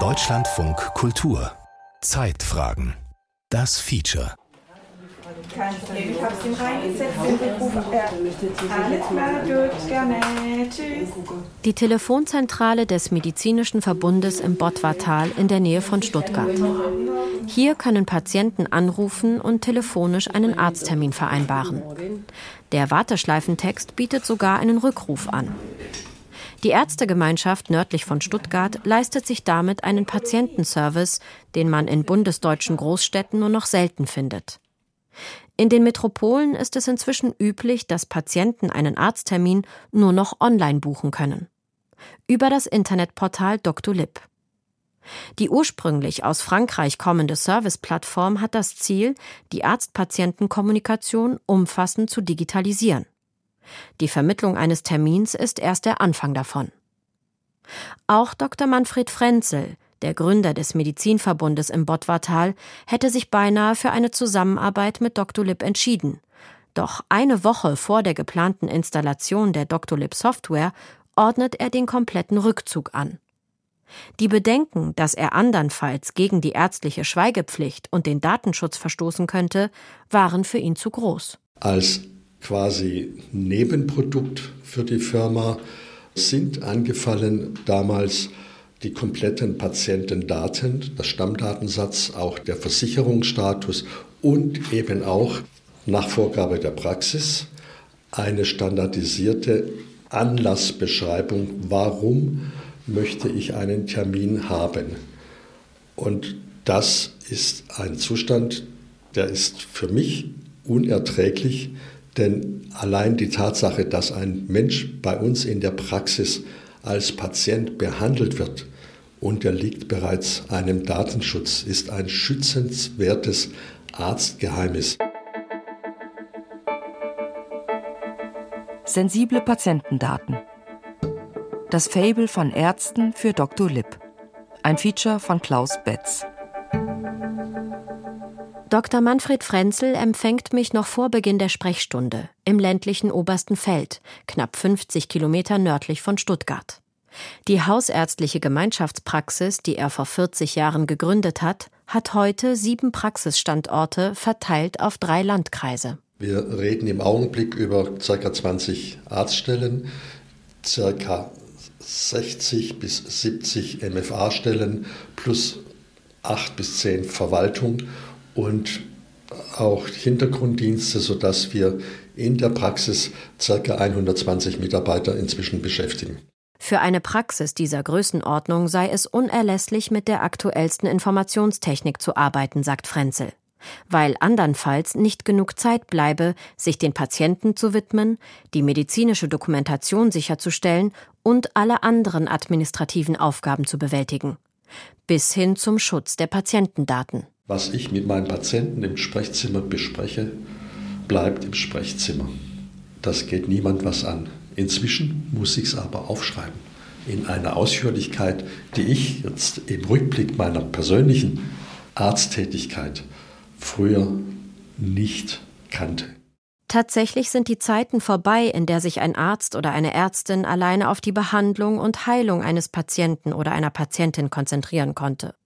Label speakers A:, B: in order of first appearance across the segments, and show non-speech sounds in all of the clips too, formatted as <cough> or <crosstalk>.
A: Deutschlandfunk Kultur Zeitfragen Das Feature
B: kein Problem, ich habe es ihm reingesetzt, den Rückruf. alles klar, gut, gerne, tschüss.
C: Die Telefonzentrale des Medizinischen Verbundes im Bottwartal in der Nähe von Stuttgart. Hier können Patienten anrufen und telefonisch einen Arzttermin vereinbaren. Der Warteschleifentext bietet sogar einen Rückruf an. Die Ärztegemeinschaft nördlich von Stuttgart leistet sich damit einen Patientenservice, den man in bundesdeutschen Großstädten nur noch selten findet. In den Metropolen ist es inzwischen üblich, dass Patienten einen Arzttermin nur noch online buchen können. Über das Internetportal Doctolib. Die ursprünglich aus Frankreich kommende Serviceplattform hat das Ziel, die Arzt-Patienten-Kommunikation umfassend zu digitalisieren. Die Vermittlung eines Termins ist erst der Anfang davon. Auch Dr. Manfred Frenzel, der Gründer des Medizinverbundes im Bottwartal, hätte sich beinahe für eine Zusammenarbeit mit Doctolib entschieden. Doch eine Woche vor der geplanten Installation der Doctolib Software ordnet er den kompletten Rückzug an. Die Bedenken, dass er andernfalls gegen die ärztliche Schweigepflicht und den Datenschutz verstoßen könnte, waren für ihn zu groß.
D: Als quasi Nebenprodukt für die Firma sind angefallen damals die kompletten Patientendaten, das Stammdatensatz, auch der Versicherungsstatus und eben auch nach Vorgabe der Praxis eine standardisierte Anlassbeschreibung, warum möchte ich einen Termin haben. Und das ist ein Zustand, der ist für mich unerträglich, denn allein die Tatsache, dass ein Mensch bei uns in der Praxis als Patient behandelt wird, unterliegt bereits einem Datenschutz, ist ein schützenswertes Arztgeheimnis.
E: Sensible Patientendaten. Das Fable von Ärzten für Dr. Lipp. Ein Feature von Klaus Betz.
C: Dr. Manfred Frenzel empfängt mich noch vor Beginn der Sprechstunde im ländlichen Obersten Feld, knapp 50 Kilometer nördlich von Stuttgart. Die hausärztliche Gemeinschaftspraxis, die er vor 40 Jahren gegründet hat, hat heute sieben Praxisstandorte verteilt auf drei Landkreise.
D: Wir reden im Augenblick über ca. 20 Arztstellen, ca. 60 bis 70 MFA-Stellen plus 8 bis 10 Verwaltung und auch Hintergrunddienste, sodass wir in der Praxis ca. 120 Mitarbeiter inzwischen beschäftigen.
C: Für eine Praxis dieser Größenordnung sei es unerlässlich, mit der aktuellsten Informationstechnik zu arbeiten, sagt Frenzel. Weil andernfalls nicht genug Zeit bleibe, sich den Patienten zu widmen, die medizinische Dokumentation sicherzustellen und alle anderen administrativen Aufgaben zu bewältigen. Bis hin zum Schutz der Patientendaten.
D: Was ich mit meinen Patienten im Sprechzimmer bespreche, bleibt im Sprechzimmer. Das geht niemand was an. Inzwischen muss ich es aber aufschreiben. In einer Ausführlichkeit, die ich jetzt im Rückblick meiner persönlichen Arzttätigkeit früher nicht kannte.
C: Tatsächlich sind die Zeiten vorbei, in der sich ein Arzt oder eine Ärztin alleine auf die Behandlung und Heilung eines Patienten oder einer Patientin konzentrieren konnte.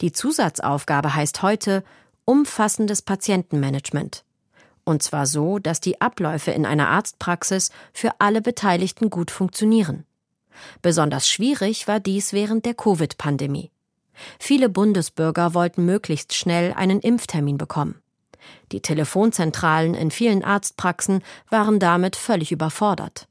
C: Die Zusatzaufgabe heißt heute umfassendes Patientenmanagement. Und zwar so, dass die Abläufe in einer Arztpraxis für alle Beteiligten gut funktionieren. Besonders schwierig war dies während der Covid-Pandemie. Viele Bundesbürger wollten möglichst schnell einen Impftermin bekommen. Die Telefonzentralen in vielen Arztpraxen waren damit völlig überfordert.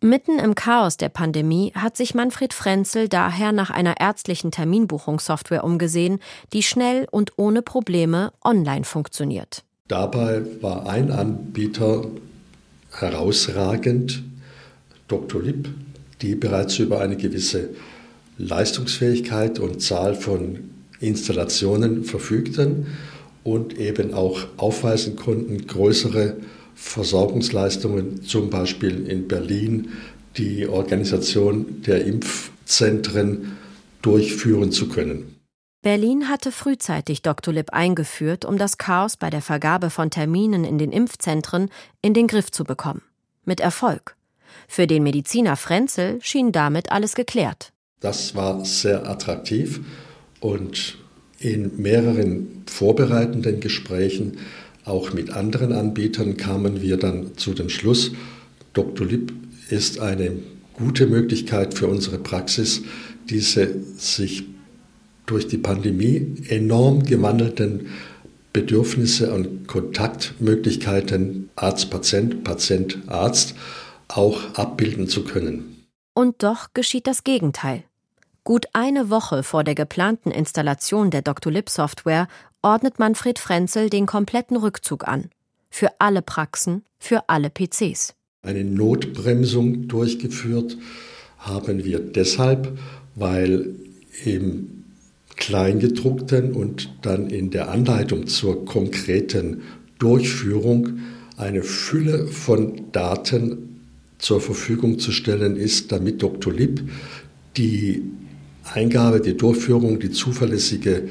C: Mitten im Chaos der Pandemie hat sich Manfred Frenzel daher nach einer ärztlichen Terminbuchungssoftware umgesehen, die schnell und ohne Probleme online funktioniert.
D: Dabei war ein Anbieter herausragend, Dr. Lipp, die bereits über eine gewisse Leistungsfähigkeit und Zahl von Installationen verfügten und eben auch aufweisen konnten, größere Versorgungsleistungen, zum Beispiel in Berlin die Organisation der Impfzentren durchführen zu können.
C: Berlin hatte frühzeitig Doctolib eingeführt, um das Chaos bei der Vergabe von Terminen in den Impfzentren in den Griff zu bekommen. Mit Erfolg. Für den Mediziner Frenzel schien damit alles geklärt.
D: Das war sehr attraktiv und in mehreren vorbereitenden Gesprächen, auch mit anderen Anbietern, kamen wir dann zu dem Schluss, Dr. Lipp ist eine gute Möglichkeit für unsere Praxis, diese sich durch die Pandemie enorm gewandelten Bedürfnisse und Kontaktmöglichkeiten Arzt-Patient, Patient-Arzt auch abbilden zu können.
C: Und doch geschieht das Gegenteil. Gut eine Woche vor der geplanten Installation der Dr. Lip Software ordnet Manfred Frenzel den kompletten Rückzug an. Für alle Praxen, für alle PCs.
D: Eine Notbremsung durchgeführt haben wir deshalb, weil im Kleingedruckten und dann in der Anleitung zur konkreten Durchführung eine Fülle von Daten zur Verfügung zu stellen ist, damit Dr. Lipp die Eingabe, die Durchführung, die zuverlässige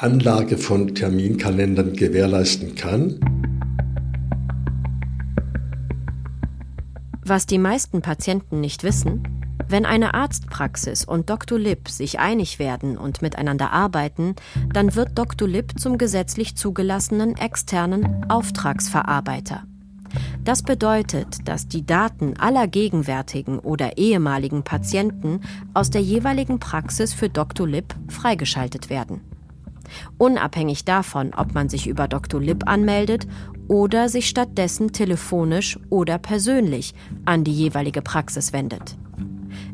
D: Anlage von Terminkalendern gewährleisten kann.
C: Was die meisten Patienten nicht wissen, wenn eine Arztpraxis und Dr. Lipp sich einig werden und miteinander arbeiten, dann wird Dr. Lipp zum gesetzlich zugelassenen externen Auftragsverarbeiter. Das bedeutet, dass die Daten aller gegenwärtigen oder ehemaligen Patienten aus der jeweiligen Praxis für Dr. Lipp freigeschaltet werden. Unabhängig davon, ob man sich über Dr. Lipp anmeldet oder sich stattdessen telefonisch oder persönlich an die jeweilige Praxis wendet.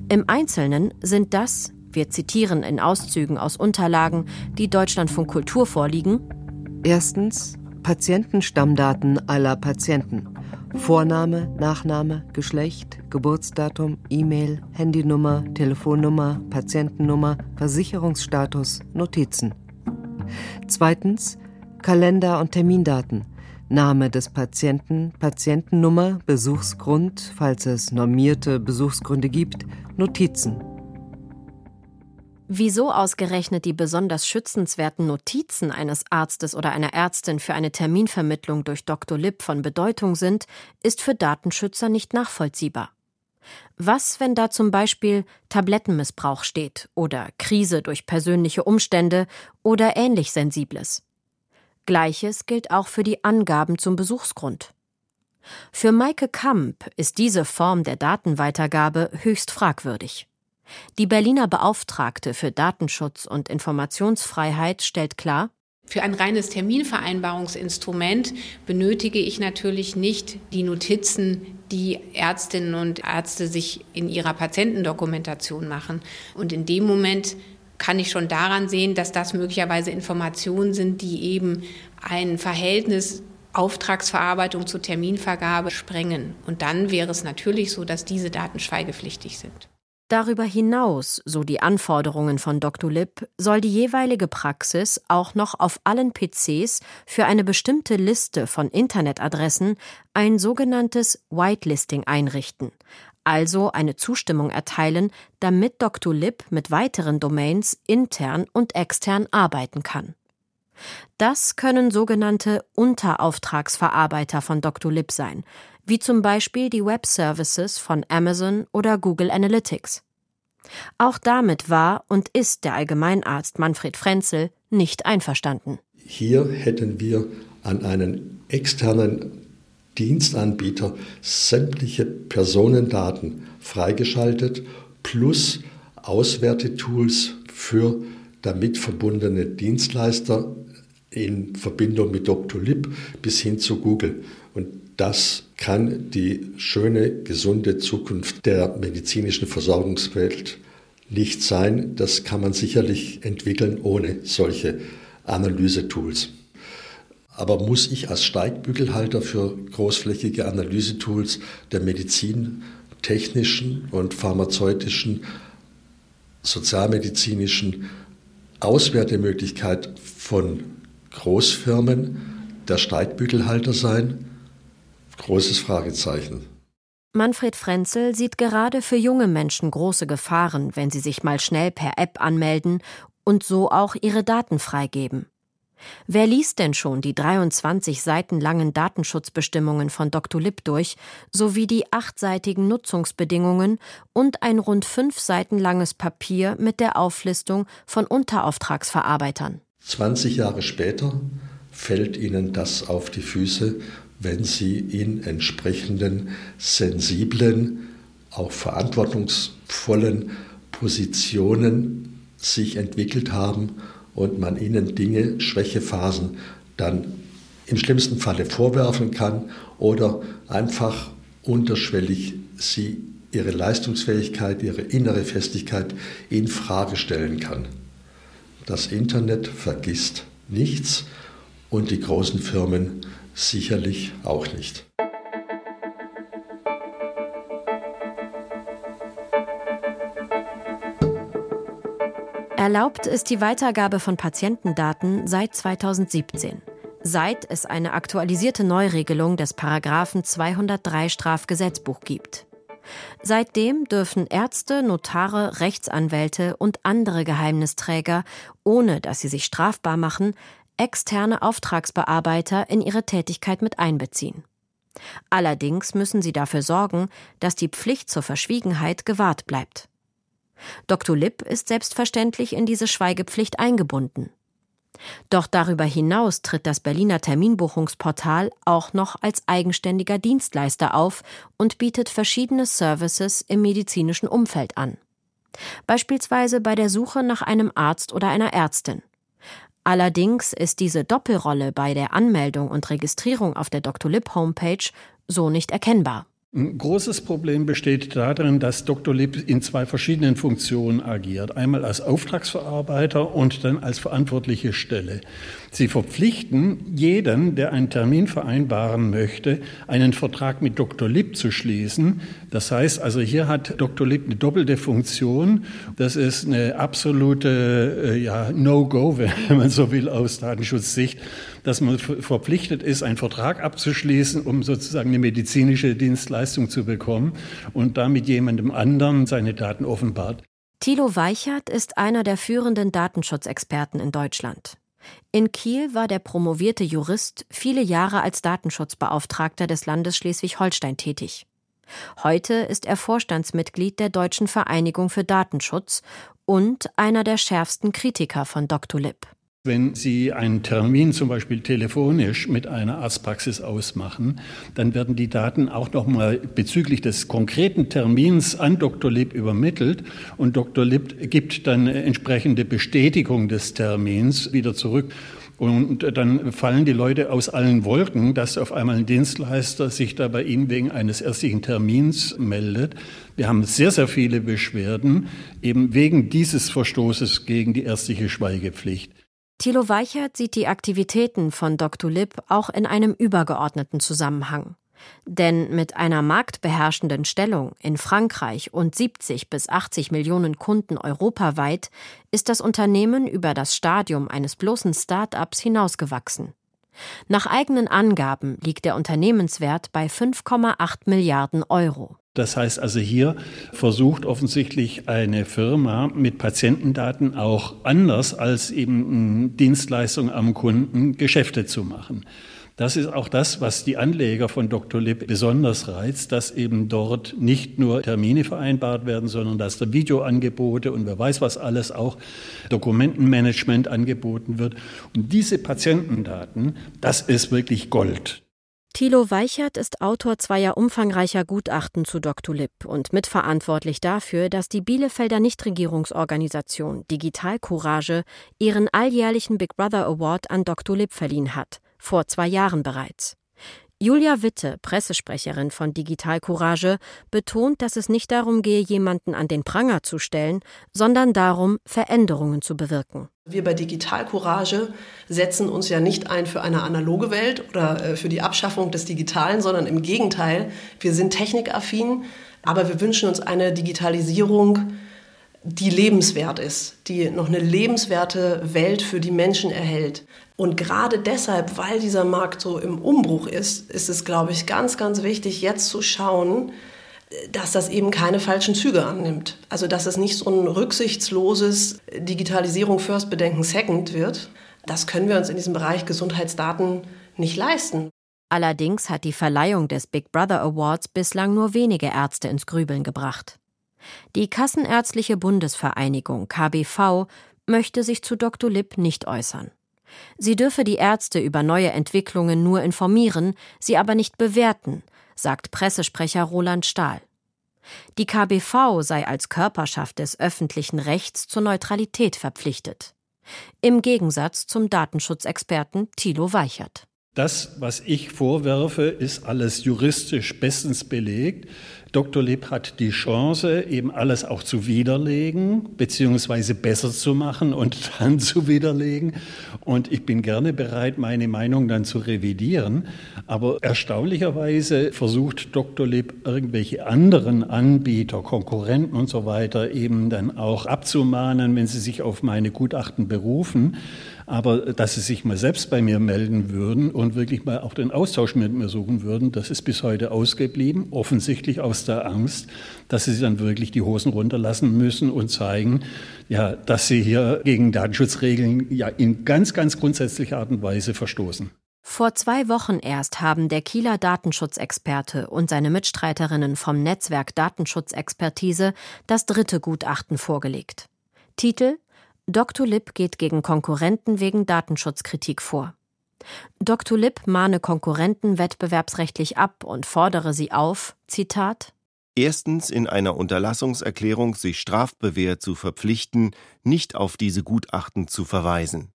C: Im Einzelnen sind das, wir zitieren in Auszügen aus Unterlagen, die Deutschlandfunk Kultur vorliegen,
E: erstens Patientenstammdaten aller Patienten. Vorname, Nachname, Geschlecht, Geburtsdatum, E-Mail, Handynummer, Telefonnummer, Patientennummer, Versicherungsstatus, Notizen. Zweitens Kalender- und Termindaten. Name des Patienten, Patientennummer, Besuchsgrund, falls es normierte Besuchsgründe gibt, Notizen.
C: Wieso ausgerechnet die besonders schützenswerten Notizen eines Arztes oder einer Ärztin für eine Terminvermittlung durch Dr. Lipp von Bedeutung sind, ist für Datenschützer nicht nachvollziehbar. Was, wenn da zum Beispiel Tablettenmissbrauch steht oder Krise durch persönliche Umstände oder ähnlich Sensibles? Gleiches gilt auch für die Angaben zum Besuchsgrund. Für Maike Kamp ist diese Form der Datenweitergabe höchst fragwürdig. Die Berliner Beauftragte für Datenschutz und Informationsfreiheit stellt klar,
F: für ein reines Terminvereinbarungsinstrument benötige ich natürlich nicht die Notizen, die Ärztinnen und Ärzte sich in ihrer Patientendokumentation machen. Und in dem Moment kann ich schon daran sehen, dass das möglicherweise Informationen sind, die eben ein Verhältnis Auftragsverarbeitung zu Terminvergabe sprengen. Und dann wäre es natürlich so, dass diese Daten schweigepflichtig sind.
C: Darüber hinaus, so die Anforderungen von Dr. Lipp, soll die jeweilige Praxis auch noch auf allen PCs für eine bestimmte Liste von Internetadressen ein sogenanntes Whitelisting einrichten, also eine Zustimmung erteilen, damit Dr. Lipp mit weiteren Domains intern und extern arbeiten kann. Das können sogenannte Unterauftragsverarbeiter von Dr. Lipp sein, wie zum Beispiel die Web Services von Amazon oder Google Analytics. Auch damit war und ist der Allgemeinarzt Manfred Frenzel nicht einverstanden.
D: Hier hätten wir an einen externen Dienstanbieter sämtliche Personendaten freigeschaltet plus Auswertetools für damit verbundene Dienstleister in Verbindung mit. Lip bis hin zu Google. Und das kann die schöne, gesunde Zukunft der medizinischen Versorgungswelt nicht sein. Das kann man sicherlich entwickeln ohne solche Analysetools. Aber muss ich als Steigbügelhalter für großflächige Analysetools der Medizin, technischen und pharmazeutischen, sozialmedizinischen Auswertemöglichkeit von Großfirmen der Steigbügelhalter sein? Großes Fragezeichen.
C: Manfred Frenzel sieht gerade für junge Menschen große Gefahren, wenn sie sich mal schnell per App anmelden und so auch ihre Daten freigeben. Wer liest denn schon die 23 Seiten langen Datenschutzbestimmungen von Dr. Lipp durch, sowie die achtseitigen Nutzungsbedingungen und ein rund fünf Seiten langes Papier mit der Auflistung von Unterauftragsverarbeitern?
D: 20 Jahre später fällt Ihnen das auf die Füße, wenn Sie in entsprechenden sensiblen, auch verantwortungsvollen Positionen sich entwickelt haben und man ihnen Dinge, Schwächephasen dann im schlimmsten Falle vorwerfen kann oder einfach unterschwellig sie ihre Leistungsfähigkeit, ihre innere Festigkeit in Frage stellen kann. Das Internet vergisst nichts und die großen Firmen sicherlich auch nicht.
C: Erlaubt ist die Weitergabe von Patientendaten seit 2017, seit es eine aktualisierte Neuregelung des Paragraphen 203 Strafgesetzbuch gibt. Seitdem dürfen Ärzte, Notare, Rechtsanwälte und andere Geheimnisträger, ohne dass sie sich strafbar machen, externe Auftragsbearbeiter in ihre Tätigkeit mit einbeziehen. Allerdings müssen sie dafür sorgen, dass die Pflicht zur Verschwiegenheit gewahrt bleibt. Dr. Lipp ist selbstverständlich in diese Schweigepflicht eingebunden. Doch darüber hinaus tritt das Berliner Terminbuchungsportal auch noch als eigenständiger Dienstleister auf und bietet verschiedene Services im medizinischen Umfeld an. Beispielsweise bei der Suche nach einem Arzt oder einer Ärztin. Allerdings ist diese Doppelrolle bei der Anmeldung und Registrierung auf der Dr. Lipp Homepage so nicht erkennbar.
G: Ein großes Problem besteht darin, dass Dr. Lipp in zwei verschiedenen Funktionen agiert. Einmal als Auftragsverarbeiter und dann als verantwortliche Stelle. Sie verpflichten jeden, der einen Termin vereinbaren möchte, einen Vertrag mit Dr. Lipp zu schließen. Das heißt also, hier hat Dr. Lipp eine doppelte Funktion. Das ist eine absolute äh, ja, No-Go, <laughs> wenn man so will, aus Datenschutzsicht dass man verpflichtet ist, einen Vertrag abzuschließen, um sozusagen eine medizinische Dienstleistung zu bekommen und damit jemandem anderen seine Daten offenbart.
C: Thilo Weichert ist einer der führenden Datenschutzexperten in Deutschland. In Kiel war der promovierte Jurist viele Jahre als Datenschutzbeauftragter des Landes Schleswig-Holstein tätig. Heute ist er Vorstandsmitglied der Deutschen Vereinigung für Datenschutz und einer der schärfsten Kritiker von Dr. Lipp.
G: Wenn Sie einen Termin zum Beispiel telefonisch mit einer Arztpraxis ausmachen, dann werden die Daten auch nochmal bezüglich des konkreten Termins an Dr. Lipp übermittelt und Dr. Lipp gibt dann entsprechende Bestätigung des Termins wieder zurück. Und dann fallen die Leute aus allen Wolken, dass auf einmal ein Dienstleister sich da bei Ihnen wegen eines ärztlichen Termins meldet. Wir haben sehr, sehr viele Beschwerden eben wegen dieses Verstoßes gegen die ärztliche Schweigepflicht.
C: Thilo Weichert sieht die Aktivitäten von Dr. Lipp auch in einem übergeordneten Zusammenhang. Denn mit einer marktbeherrschenden Stellung in Frankreich und 70 bis 80 Millionen Kunden europaweit ist das Unternehmen über das Stadium eines bloßen Start-ups hinausgewachsen. Nach eigenen Angaben liegt der Unternehmenswert bei 5,8 Milliarden Euro.
G: Das heißt also hier versucht offensichtlich eine Firma mit Patientendaten auch anders als eben Dienstleistung am Kunden Geschäfte zu machen. Das ist auch das, was die Anleger von Dr. Lipp besonders reizt, dass eben dort nicht nur Termine vereinbart werden, sondern dass da Videoangebote und wer weiß was alles auch Dokumentenmanagement angeboten wird. Und diese Patientendaten, das ist wirklich Gold.
C: Thilo Weichert ist Autor zweier umfangreicher Gutachten zu Dr. Lipp und mitverantwortlich dafür, dass die Bielefelder Nichtregierungsorganisation Digital Courage ihren alljährlichen Big Brother Award an Dr. Lipp verliehen hat, vor zwei Jahren bereits. Julia Witte, Pressesprecherin von Digital Courage, betont, dass es nicht darum gehe, jemanden an den Pranger zu stellen, sondern darum, Veränderungen zu bewirken.
H: Wir bei Digital Courage setzen uns ja nicht ein für eine analoge Welt oder äh, für die Abschaffung des Digitalen, sondern im Gegenteil, wir sind technikaffin, aber wir wünschen uns eine Digitalisierung, die lebenswert ist, die noch eine lebenswerte Welt für die Menschen erhält. Und gerade deshalb, weil dieser Markt so im Umbruch ist, ist es, glaube ich, ganz, ganz wichtig, jetzt zu schauen, dass das eben keine falschen Züge annimmt. Also dass es nicht so ein rücksichtsloses Digitalisierung First Bedenken Second wird, Das können wir uns in diesem Bereich Gesundheitsdaten nicht leisten.
C: Allerdings hat die Verleihung des Big Brother Awards bislang nur wenige Ärzte ins Grübeln gebracht. Die Kassenärztliche Bundesvereinigung KBV möchte sich zu Dr. Lipp nicht äußern. Sie dürfe die Ärzte über neue Entwicklungen nur informieren, sie aber nicht bewerten, sagt Pressesprecher Roland Stahl. Die KBV sei als Körperschaft des öffentlichen Rechts zur Neutralität verpflichtet. Im Gegensatz zum Datenschutzexperten Thilo Weichert.
G: Das, was ich vorwerfe, ist alles juristisch bestens belegt. Dr. Lipp hat die Chance, eben alles auch zu widerlegen, beziehungsweise besser zu machen und <laughs> dann zu widerlegen. Und ich bin gerne bereit, meine Meinung dann zu revidieren. Aber erstaunlicherweise versucht Dr. Lipp irgendwelche anderen Anbieter, Konkurrenten und so weiter eben dann auch abzumahnen, wenn sie sich auf meine Gutachten berufen. Aber dass sie sich mal selbst bei mir melden würden und wirklich mal auch den Austausch mit mir suchen würden, das ist bis heute ausgeblieben. Offensichtlich aus der Angst, dass sie dann wirklich die Hosen runterlassen müssen und zeigen, ja, dass sie hier gegen Datenschutzregeln ja in ganz, ganz grundsätzlicher Art und Weise verstoßen.
C: Vor zwei Wochen erst haben der Kieler Datenschutzexperte und seine Mitstreiterinnen vom Netzwerk Datenschutzexpertise das dritte Gutachten vorgelegt. Titel Dr. Lipp geht gegen Konkurrenten wegen Datenschutzkritik vor. Dr. Lipp mahne Konkurrenten wettbewerbsrechtlich ab und fordere sie auf, Zitat,
I: Erstens in einer Unterlassungserklärung sich strafbewehrt zu verpflichten, nicht auf diese Gutachten zu verweisen.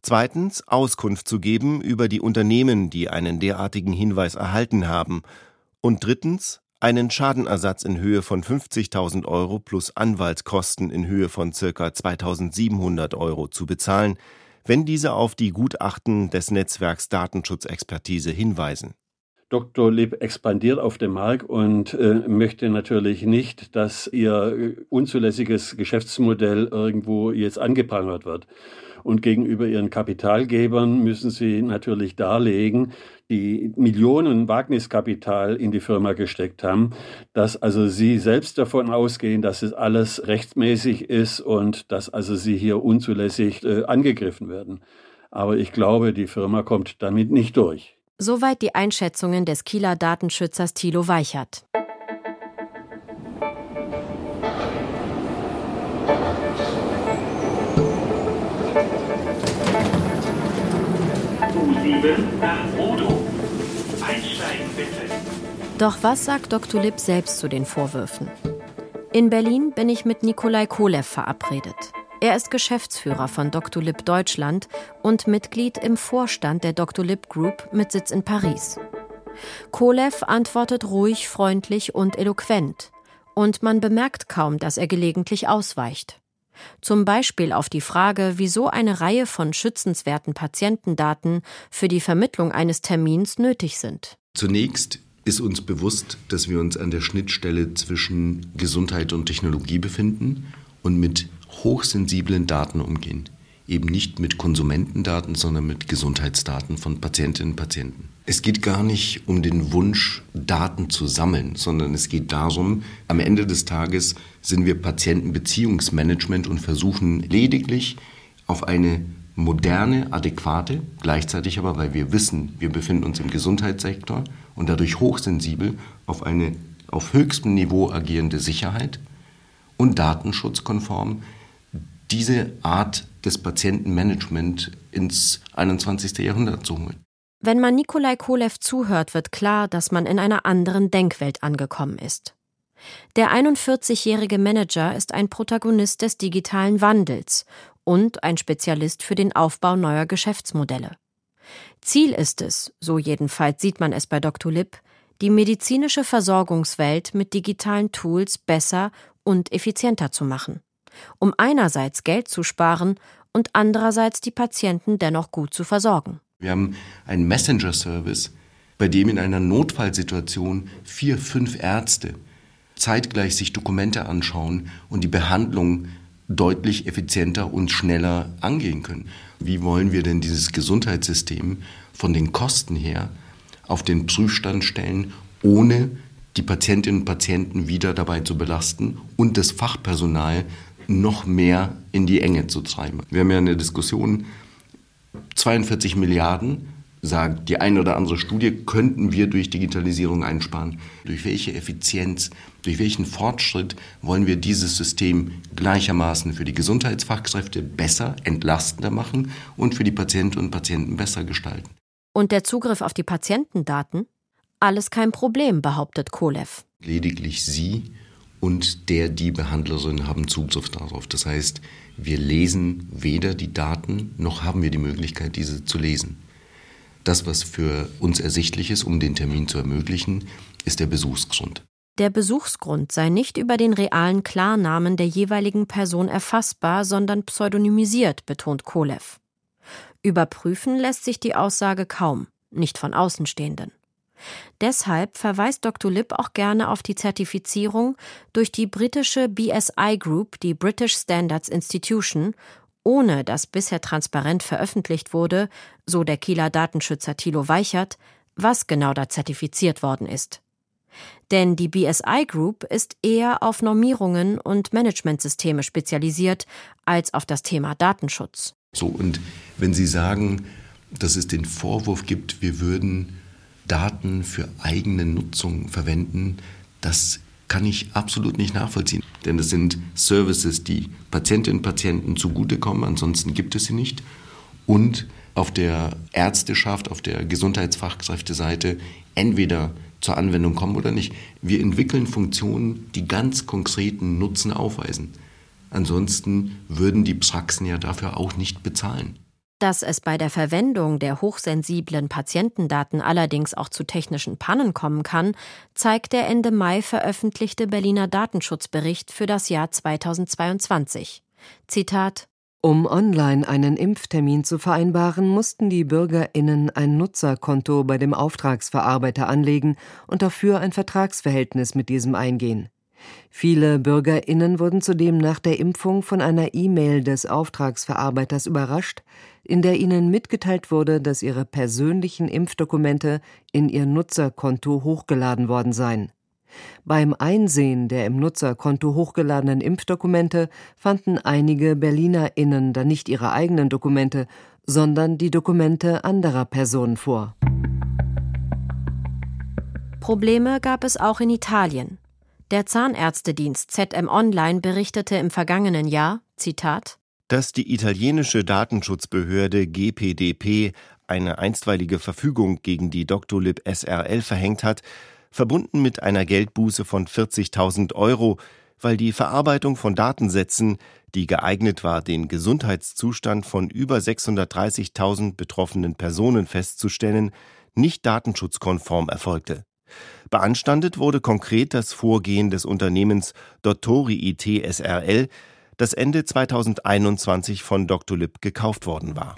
I: Zweitens Auskunft zu geben über die Unternehmen, die einen derartigen Hinweis erhalten haben. Und drittens einen Schadenersatz in Höhe von 50.000 Euro plus Anwaltskosten in Höhe von ca. 2.700 Euro zu bezahlen, wenn diese auf die Gutachten des Netzwerks Datenschutzexpertise hinweisen.
G: Dr. Lipp expandiert auf dem Markt und äh, möchte natürlich nicht, dass ihr unzulässiges Geschäftsmodell irgendwo jetzt angeprangert wird. Und gegenüber ihren Kapitalgebern müssen sie natürlich darlegen, die Millionen Wagniskapital in die Firma gesteckt haben, dass also sie selbst davon ausgehen, dass es alles rechtsmäßig ist und dass also sie hier unzulässig äh, angegriffen werden. Aber ich glaube, die Firma kommt damit nicht durch.
C: Soweit die Einschätzungen des Kieler Datenschützers Thilo Weichert. Doch was sagt Dr. Lipp selbst zu den Vorwürfen? In Berlin bin ich mit Nikolai Kolev verabredet. Er ist Geschäftsführer von Dr. Lipp Deutschland und Mitglied im Vorstand der Dr. Lipp Group mit Sitz in Paris. Kolev antwortet ruhig, freundlich und eloquent. Und man bemerkt kaum, dass er gelegentlich ausweicht. Zum Beispiel auf die Frage, wieso eine Reihe von schützenswerten Patientendaten für die Vermittlung eines Termins nötig sind.
J: Zunächst ist uns bewusst, dass wir uns an der Schnittstelle zwischen Gesundheit und Technologie befinden und mit hochsensiblen Daten umgehen. Eben nicht mit Konsumentendaten, sondern mit Gesundheitsdaten von Patientinnen und Patienten. Es geht gar nicht um den Wunsch, Daten zu sammeln, sondern es geht darum, am Ende des Tages sind wir Patientenbeziehungsmanagement und versuchen lediglich auf eine moderne, adäquate, gleichzeitig aber, weil wir wissen, wir befinden uns im Gesundheitssektor und dadurch hochsensibel auf eine auf höchstem Niveau agierende Sicherheit und datenschutzkonform diese Art des Patientenmanagement ins 21. Jahrhundert zu holen.
C: Wenn man Nikolai Kolev zuhört, wird klar, dass man in einer anderen Denkwelt angekommen ist. Der 41-jährige Manager ist ein Protagonist des digitalen Wandels und ein Spezialist für den Aufbau neuer Geschäftsmodelle. Ziel ist es, so jedenfalls sieht man es bei Dr. Lipp, die medizinische Versorgungswelt mit digitalen Tools besser und effizienter zu machen, um einerseits Geld zu sparen und andererseits die Patienten dennoch gut zu versorgen.
J: Wir haben einen Messenger-Service, bei dem in einer Notfallsituation vier, fünf Ärzte zeitgleich sich Dokumente anschauen und die Behandlung deutlich effizienter und schneller angehen können. Wie wollen wir denn dieses Gesundheitssystem von den Kosten her auf den Prüfstand stellen, ohne die Patientinnen und Patienten wieder dabei zu belasten und das Fachpersonal noch mehr in die Enge zu treiben. Wir haben ja eine Diskussion 42 Milliarden, sagt die eine oder andere Studie, könnten wir durch Digitalisierung einsparen. Durch welche Effizienz, durch welchen Fortschritt wollen wir dieses System gleichermaßen für die Gesundheitsfachkräfte besser, entlastender machen und für die Patientinnen und Patienten besser gestalten?
C: Und der Zugriff auf die Patientendaten? Alles kein Problem, behauptet Kolev.
J: Lediglich Sie und der, die Behandlerin haben Zugriff darauf. Das heißt, wir lesen weder die Daten, noch haben wir die Möglichkeit, diese zu lesen. Das, was für uns ersichtlich ist, um den Termin zu ermöglichen, ist der Besuchsgrund.
C: Der Besuchsgrund sei nicht über den realen Klarnamen der jeweiligen Person erfassbar, sondern pseudonymisiert, betont Kolev. Überprüfen lässt sich die Aussage kaum, nicht von Außenstehenden. Deshalb verweist Dr. Lipp auch gerne auf die Zertifizierung durch die britische BSI Group, die British Standards Institution, ohne dass bisher transparent veröffentlicht wurde, so der Kieler Datenschützer Thilo Weichert, was genau da zertifiziert worden ist. Denn die BSI Group ist eher auf Normierungen und Managementsysteme spezialisiert als auf das Thema Datenschutz.
J: So, und wenn Sie sagen, dass es den Vorwurf gibt, wir würden Daten für eigene Nutzung verwenden, das kann ich absolut nicht nachvollziehen. Denn das sind Services, die Patientinnen und Patienten zugutekommen, ansonsten gibt es sie nicht. Und auf der Ärzteschaft, auf der Gesundheitsfachkräfteseite entweder zur Anwendung kommen oder nicht. Wir entwickeln Funktionen, die ganz konkreten Nutzen aufweisen. Ansonsten würden die Praxen ja dafür auch nicht bezahlen.
C: Dass es bei der Verwendung der hochsensiblen Patientendaten allerdings auch zu technischen Pannen kommen kann, zeigt der Ende Mai veröffentlichte Berliner Datenschutzbericht für das Jahr 2022. Zitat
E: um online einen Impftermin zu vereinbaren, mussten die Bürgerinnen ein Nutzerkonto bei dem Auftragsverarbeiter anlegen und dafür ein Vertragsverhältnis mit diesem eingehen. Viele Bürgerinnen wurden zudem nach der Impfung von einer E-Mail des Auftragsverarbeiters überrascht, in der ihnen mitgeteilt wurde, dass ihre persönlichen Impfdokumente in ihr Nutzerkonto hochgeladen worden seien. Beim Einsehen der im Nutzerkonto hochgeladenen Impfdokumente fanden einige BerlinerInnen dann nicht ihre eigenen Dokumente, sondern die Dokumente anderer Personen vor.
C: Probleme gab es auch in Italien. Der Zahnärztedienst ZM Online berichtete im vergangenen Jahr, Zitat,
I: dass die italienische Datenschutzbehörde GPDP eine einstweilige Verfügung gegen die Doctolib SRL verhängt hat, verbunden mit einer Geldbuße von 40.000 Euro, weil die Verarbeitung von Datensätzen, die geeignet war, den Gesundheitszustand von über 630.000 betroffenen Personen festzustellen, nicht datenschutzkonform erfolgte. Beanstandet wurde konkret das Vorgehen des Unternehmens Dottori IT SRL, das Ende 2021 von Dr. Lipp gekauft worden war.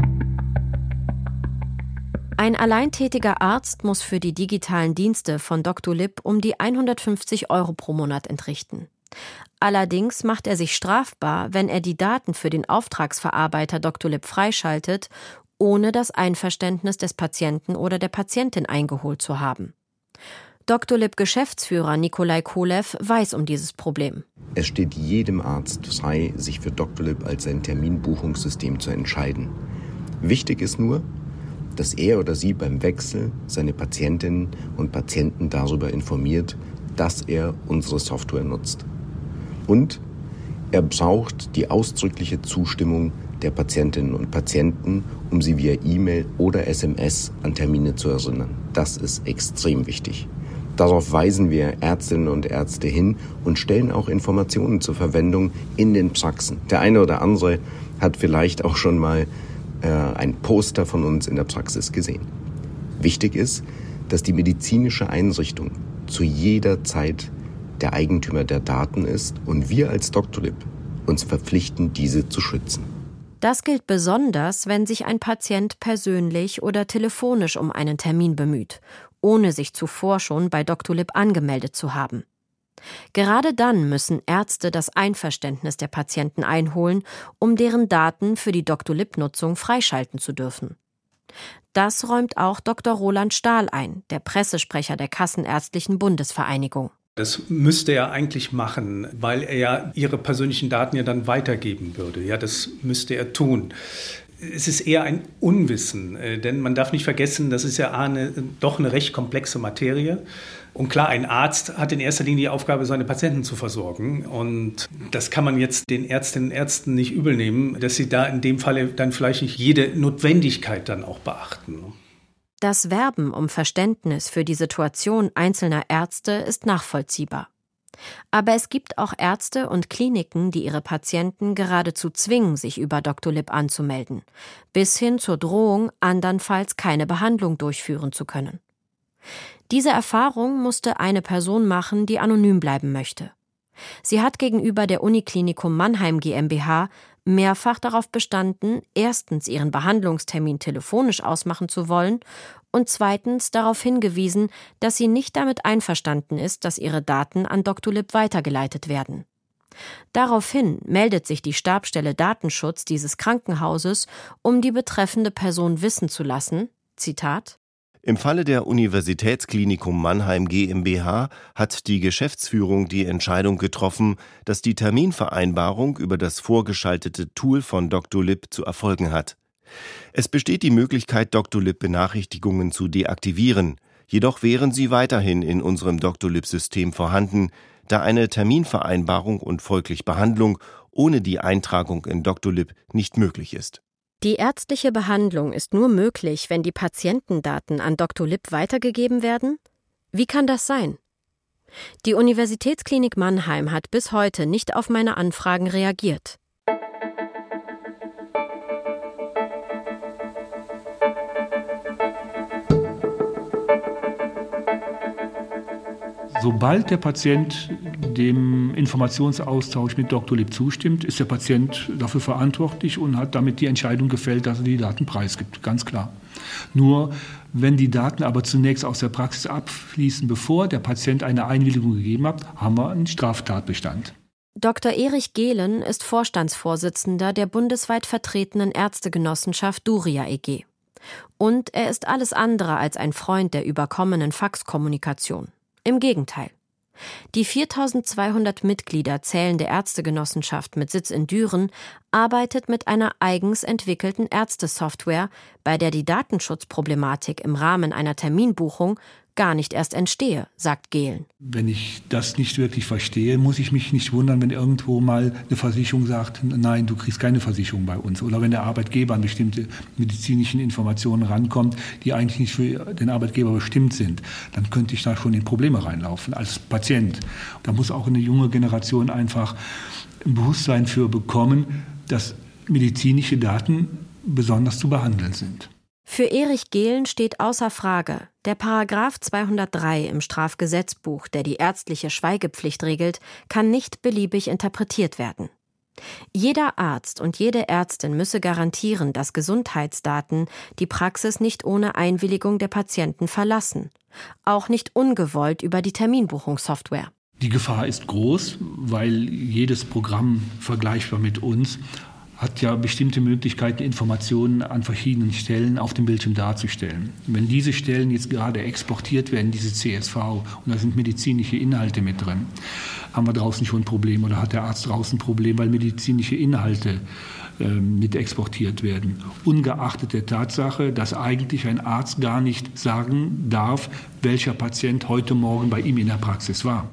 C: Ein alleintätiger Arzt muss für die digitalen Dienste von Dr. Lipp um die 150 Euro pro Monat entrichten. Allerdings macht er sich strafbar, wenn er die Daten für den Auftragsverarbeiter Dr. Lipp freischaltet, ohne das Einverständnis des Patienten oder der Patientin eingeholt zu haben. Dr. Lip Geschäftsführer Nikolai Kolev weiß um dieses Problem.
J: Es steht jedem Arzt frei, sich für. Lip als sein Terminbuchungssystem zu entscheiden. Wichtig ist nur, dass er oder sie beim Wechsel seine Patientinnen und Patienten darüber informiert, dass er unsere Software nutzt. Und er braucht die ausdrückliche Zustimmung der Patientinnen und Patienten, um sie via E-Mail oder SMS an Termine zu erinnern. Das ist extrem wichtig. Darauf weisen wir Ärztinnen und Ärzte hin und stellen auch Informationen zur Verwendung in den Praxen. Der eine oder andere hat vielleicht auch schon mal äh, ein Poster von uns in der Praxis gesehen. Wichtig ist, dass die medizinische Einrichtung zu jeder Zeit der Eigentümer der Daten ist und wir als Doctolib uns verpflichten, diese zu schützen.
C: Das gilt besonders, wenn sich ein Patient persönlich oder telefonisch um einen Termin bemüht ohne sich zuvor schon bei Dr. Lip angemeldet zu haben. Gerade dann müssen Ärzte das Einverständnis der Patienten einholen, um deren Daten für die Dr. Lip-Nutzung freischalten zu dürfen. Das räumt auch Dr. Roland Stahl ein, der Pressesprecher der Kassenärztlichen Bundesvereinigung.
K: Das müsste er eigentlich machen, weil er ja ihre persönlichen Daten ja dann weitergeben würde. Ja, das müsste er tun. Es ist eher ein Unwissen, äh, denn man darf nicht vergessen, das ist ja eine, doch eine recht komplexe Materie. Und klar, ein Arzt hat in erster Linie die Aufgabe, seine Patienten zu versorgen. Und das kann man jetzt den Ärztinnen und Ärzten nicht übel nehmen, dass sie da in dem Falle dann vielleicht nicht jede Notwendigkeit dann auch beachten.
C: Das Werben um Verständnis für die Situation einzelner Ärzte ist nachvollziehbar. Aber es gibt auch Ärzte und Kliniken, die ihre Patienten geradezu zwingen, sich über Dr. Lipp anzumelden, bis hin zur Drohung, andernfalls keine Behandlung durchführen zu können. Diese Erfahrung musste eine Person machen, die anonym bleiben möchte. Sie hat gegenüber der Uniklinikum Mannheim GmbH mehrfach darauf bestanden, erstens ihren Behandlungstermin telefonisch ausmachen zu wollen und zweitens darauf hingewiesen, dass sie nicht damit einverstanden ist, dass ihre Daten an Dr. Lipp weitergeleitet werden. Daraufhin meldet sich die Stabstelle Datenschutz dieses Krankenhauses, um die betreffende Person wissen zu lassen, Zitat,
I: im Falle der Universitätsklinikum Mannheim GmbH hat die Geschäftsführung die Entscheidung getroffen, dass die Terminvereinbarung über das vorgeschaltete Tool von Dr. Lipp zu erfolgen hat. Es besteht die Möglichkeit, Dr. Lip Benachrichtigungen zu deaktivieren, jedoch wären sie weiterhin in unserem Dr. Lip System vorhanden, da eine Terminvereinbarung und folglich Behandlung ohne die Eintragung in Dr. Lip nicht möglich ist.
C: Die ärztliche Behandlung ist nur möglich, wenn die Patientendaten an Dr. Lipp weitergegeben werden? Wie kann das sein? Die Universitätsklinik Mannheim hat bis heute nicht auf meine Anfragen reagiert.
L: Sobald der Patient dem Informationsaustausch mit Dr. Lipp zustimmt, ist der Patient dafür verantwortlich und hat damit die Entscheidung gefällt, dass er die Daten preisgibt. Ganz klar. Nur wenn die Daten aber zunächst aus der Praxis abfließen, bevor der Patient eine Einwilligung gegeben hat, haben wir einen Straftatbestand.
C: Dr. Erich Gehlen ist Vorstandsvorsitzender der bundesweit vertretenen Ärztegenossenschaft Duria EG. Und er ist alles andere als ein Freund der überkommenen Faxkommunikation. Im Gegenteil. Die 4200 Mitglieder zählende Ärztegenossenschaft mit Sitz in Düren arbeitet mit einer eigens entwickelten Ärztesoftware, bei der die Datenschutzproblematik im Rahmen einer Terminbuchung gar nicht erst entstehe, sagt Gehlen.
L: Wenn ich das nicht wirklich verstehe, muss ich mich nicht wundern, wenn irgendwo mal eine Versicherung sagt, nein, du kriegst keine Versicherung bei uns. Oder wenn der Arbeitgeber an bestimmte medizinischen Informationen rankommt, die eigentlich nicht für den Arbeitgeber bestimmt sind, dann könnte ich da schon in Probleme reinlaufen als Patient. Da muss auch eine junge Generation einfach ein Bewusstsein für bekommen, dass medizinische Daten besonders zu behandeln sind.
C: Für Erich Gehlen steht außer Frage, der Paragraph 203 im Strafgesetzbuch, der die ärztliche Schweigepflicht regelt, kann nicht beliebig interpretiert werden. Jeder Arzt und jede Ärztin müsse garantieren, dass Gesundheitsdaten die Praxis nicht ohne Einwilligung der Patienten verlassen, auch nicht ungewollt über die Terminbuchungssoftware.
L: Die Gefahr ist groß, weil jedes Programm vergleichbar mit uns hat ja bestimmte Möglichkeiten, Informationen an verschiedenen Stellen auf dem Bildschirm darzustellen. Wenn diese Stellen jetzt gerade exportiert werden, diese CSV, und da sind medizinische Inhalte mit drin, haben wir draußen schon ein Problem oder hat der Arzt draußen ein Problem, weil medizinische Inhalte äh, mit exportiert werden. Ungeachtet der Tatsache, dass eigentlich ein Arzt gar nicht sagen darf, welcher Patient heute Morgen bei ihm in der Praxis war.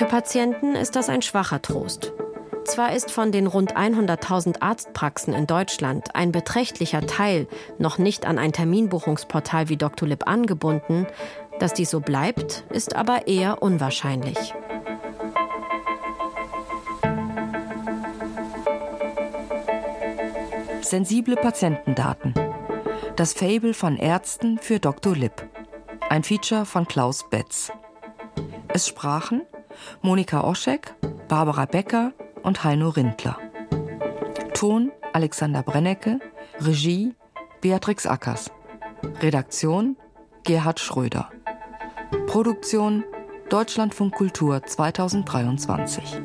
C: Für Patienten ist das ein schwacher Trost. Zwar ist von den rund 100.000 Arztpraxen in Deutschland ein beträchtlicher Teil noch nicht an ein Terminbuchungsportal wie. Lip angebunden, dass dies so bleibt, ist aber eher unwahrscheinlich.
E: Sensible Patientendaten. Das Fable von Ärzten für Dr. Lipp. Ein Feature von Klaus Betz. Es sprachen Monika Oschek, Barbara Becker und Heino Rindler. Ton Alexander Brennecke, Regie Beatrix Ackers. Redaktion Gerhard Schröder. Produktion Deutschlandfunk Kultur 2023.